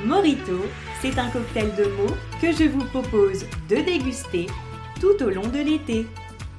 Morito, c'est un cocktail de mots que je vous propose de déguster tout au long de l'été.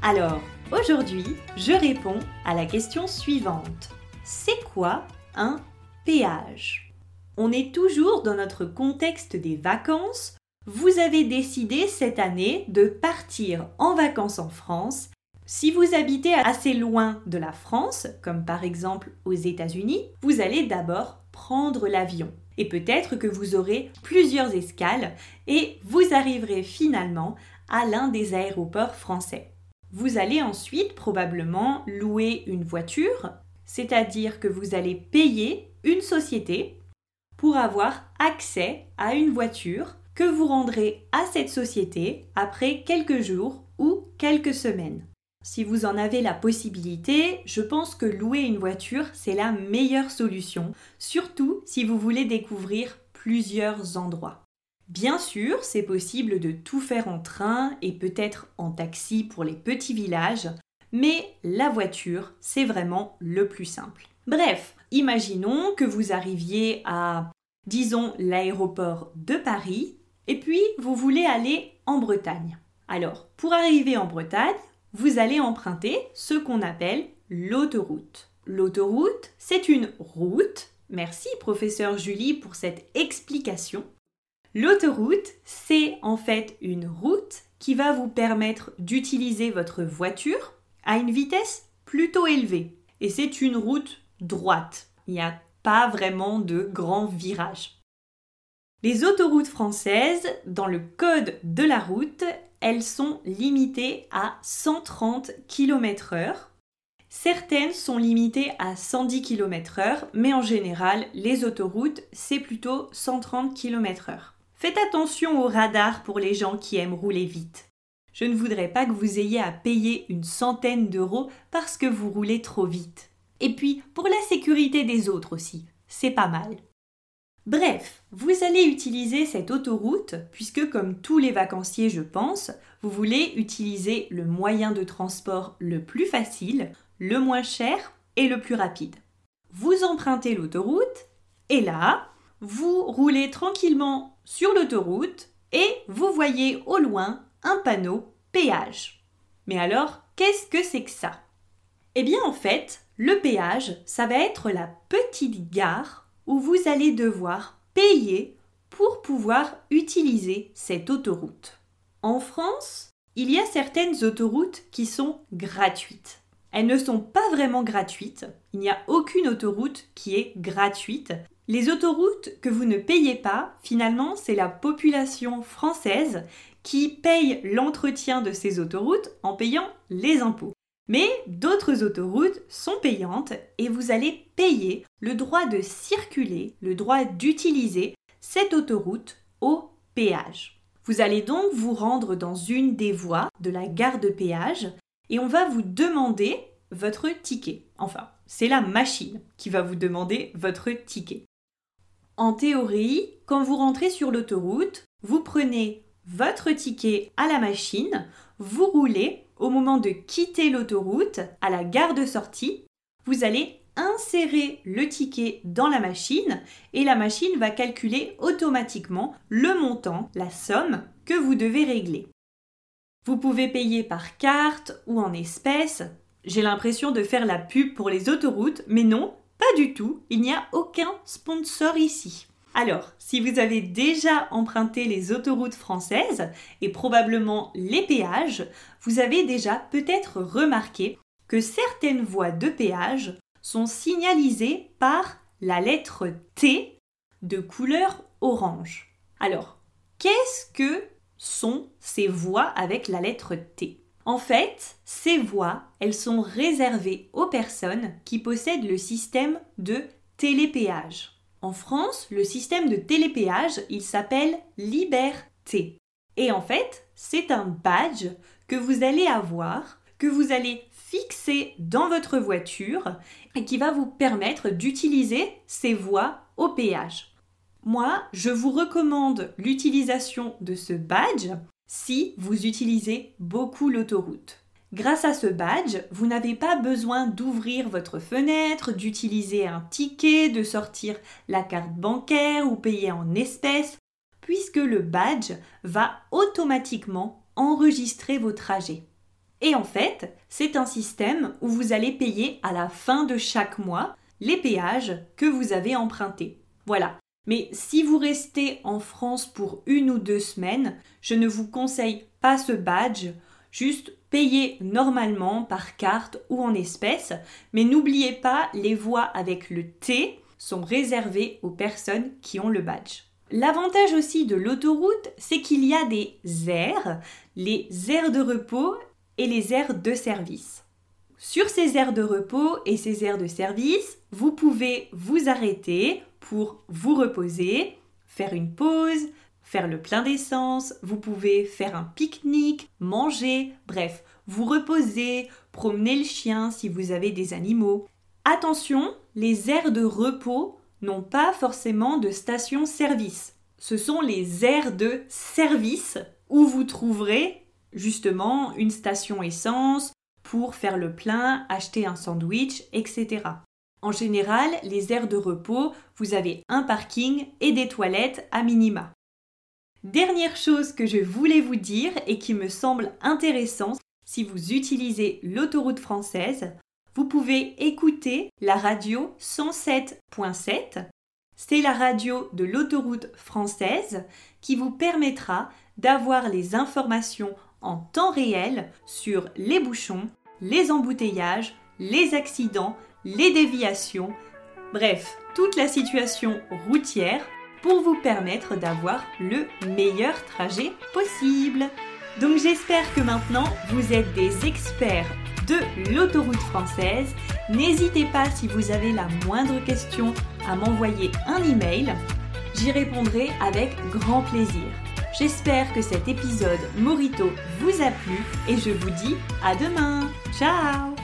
Alors, aujourd'hui, je réponds à la question suivante. C'est quoi un péage? On est toujours dans notre contexte des vacances. Vous avez décidé cette année de partir en vacances en France. Si vous habitez assez loin de la France, comme par exemple aux États-Unis, vous allez d'abord prendre l'avion. Et peut-être que vous aurez plusieurs escales et vous arriverez finalement à l'un des aéroports français. Vous allez ensuite probablement louer une voiture, c'est-à-dire que vous allez payer une société pour avoir accès à une voiture que vous rendrez à cette société après quelques jours ou quelques semaines. Si vous en avez la possibilité, je pense que louer une voiture, c'est la meilleure solution, surtout si vous voulez découvrir plusieurs endroits. Bien sûr, c'est possible de tout faire en train et peut-être en taxi pour les petits villages, mais la voiture, c'est vraiment le plus simple. Bref, imaginons que vous arriviez à, disons, l'aéroport de Paris, et puis vous voulez aller en Bretagne. Alors, pour arriver en Bretagne, vous allez emprunter ce qu'on appelle l'autoroute. L'autoroute, c'est une route. Merci professeur Julie pour cette explication. L'autoroute, c'est en fait une route qui va vous permettre d'utiliser votre voiture à une vitesse plutôt élevée. Et c'est une route droite. Il n'y a pas vraiment de grands virages. Les autoroutes françaises, dans le code de la route, elles sont limitées à 130 km/h. Certaines sont limitées à 110 km/h, mais en général, les autoroutes, c'est plutôt 130 km/h. Faites attention au radar pour les gens qui aiment rouler vite. Je ne voudrais pas que vous ayez à payer une centaine d'euros parce que vous roulez trop vite. Et puis, pour la sécurité des autres aussi, c'est pas mal. Bref, vous allez utiliser cette autoroute puisque comme tous les vacanciers je pense, vous voulez utiliser le moyen de transport le plus facile, le moins cher et le plus rapide. Vous empruntez l'autoroute et là, vous roulez tranquillement sur l'autoroute et vous voyez au loin un panneau péage. Mais alors, qu'est-ce que c'est que ça? Eh bien en fait, le péage, ça va être la petite gare où vous allez devoir payer pour pouvoir utiliser cette autoroute. En France, il y a certaines autoroutes qui sont gratuites. Elles ne sont pas vraiment gratuites. Il n'y a aucune autoroute qui est gratuite. Les autoroutes que vous ne payez pas, finalement, c'est la population française qui paye l'entretien de ces autoroutes en payant les impôts. Mais d'autres autoroutes sont payantes et vous allez payer le droit de circuler, le droit d'utiliser cette autoroute au péage. Vous allez donc vous rendre dans une des voies de la gare de péage et on va vous demander votre ticket. Enfin, c'est la machine qui va vous demander votre ticket. En théorie, quand vous rentrez sur l'autoroute, vous prenez votre ticket à la machine, vous roulez au moment de quitter l'autoroute à la gare de sortie, vous allez insérer le ticket dans la machine et la machine va calculer automatiquement le montant, la somme que vous devez régler. Vous pouvez payer par carte ou en espèces. J'ai l'impression de faire la pub pour les autoroutes, mais non, pas du tout, il n'y a aucun sponsor ici. Alors, si vous avez déjà emprunté les autoroutes françaises et probablement les péages, vous avez déjà peut-être remarqué que certaines voies de péage sont signalisées par la lettre T de couleur orange. Alors, qu'est-ce que sont ces voies avec la lettre T? En fait, ces voies, elles sont réservées aux personnes qui possèdent le système de télépéage. En France, le système de télépéage, il s'appelle Liberté. Et en fait, c'est un badge que vous allez avoir, que vous allez fixer dans votre voiture et qui va vous permettre d'utiliser ces voies au péage. Moi, je vous recommande l'utilisation de ce badge si vous utilisez beaucoup l'autoroute. Grâce à ce badge, vous n'avez pas besoin d'ouvrir votre fenêtre, d'utiliser un ticket, de sortir la carte bancaire ou payer en espèces, puisque le badge va automatiquement enregistrer vos trajets. Et en fait, c'est un système où vous allez payer à la fin de chaque mois les péages que vous avez empruntés. Voilà. Mais si vous restez en France pour une ou deux semaines, je ne vous conseille pas ce badge, juste payez normalement par carte ou en espèces, mais n'oubliez pas, les voies avec le T sont réservées aux personnes qui ont le badge. L'avantage aussi de l'autoroute, c'est qu'il y a des aires, les aires de repos et les aires de service. Sur ces aires de repos et ces aires de service, vous pouvez vous arrêter pour vous reposer, faire une pause, faire le plein d'essence, vous pouvez faire un pique-nique, manger, bref, vous reposer, promener le chien si vous avez des animaux. Attention, les aires de repos n'ont pas forcément de station-service. Ce sont les aires de service où vous trouverez justement une station essence pour faire le plein, acheter un sandwich, etc. En général, les aires de repos, vous avez un parking et des toilettes à minima. Dernière chose que je voulais vous dire et qui me semble intéressante, si vous utilisez l'autoroute française, vous pouvez écouter la radio 107.7. C'est la radio de l'autoroute française qui vous permettra d'avoir les informations en temps réel sur les bouchons, les embouteillages, les accidents, les déviations, bref, toute la situation routière pour vous permettre d'avoir le meilleur trajet possible. Donc j'espère que maintenant vous êtes des experts de l'autoroute française. N'hésitez pas si vous avez la moindre question à m'envoyer un email. J'y répondrai avec grand plaisir. J'espère que cet épisode Morito vous a plu et je vous dis à demain. Ciao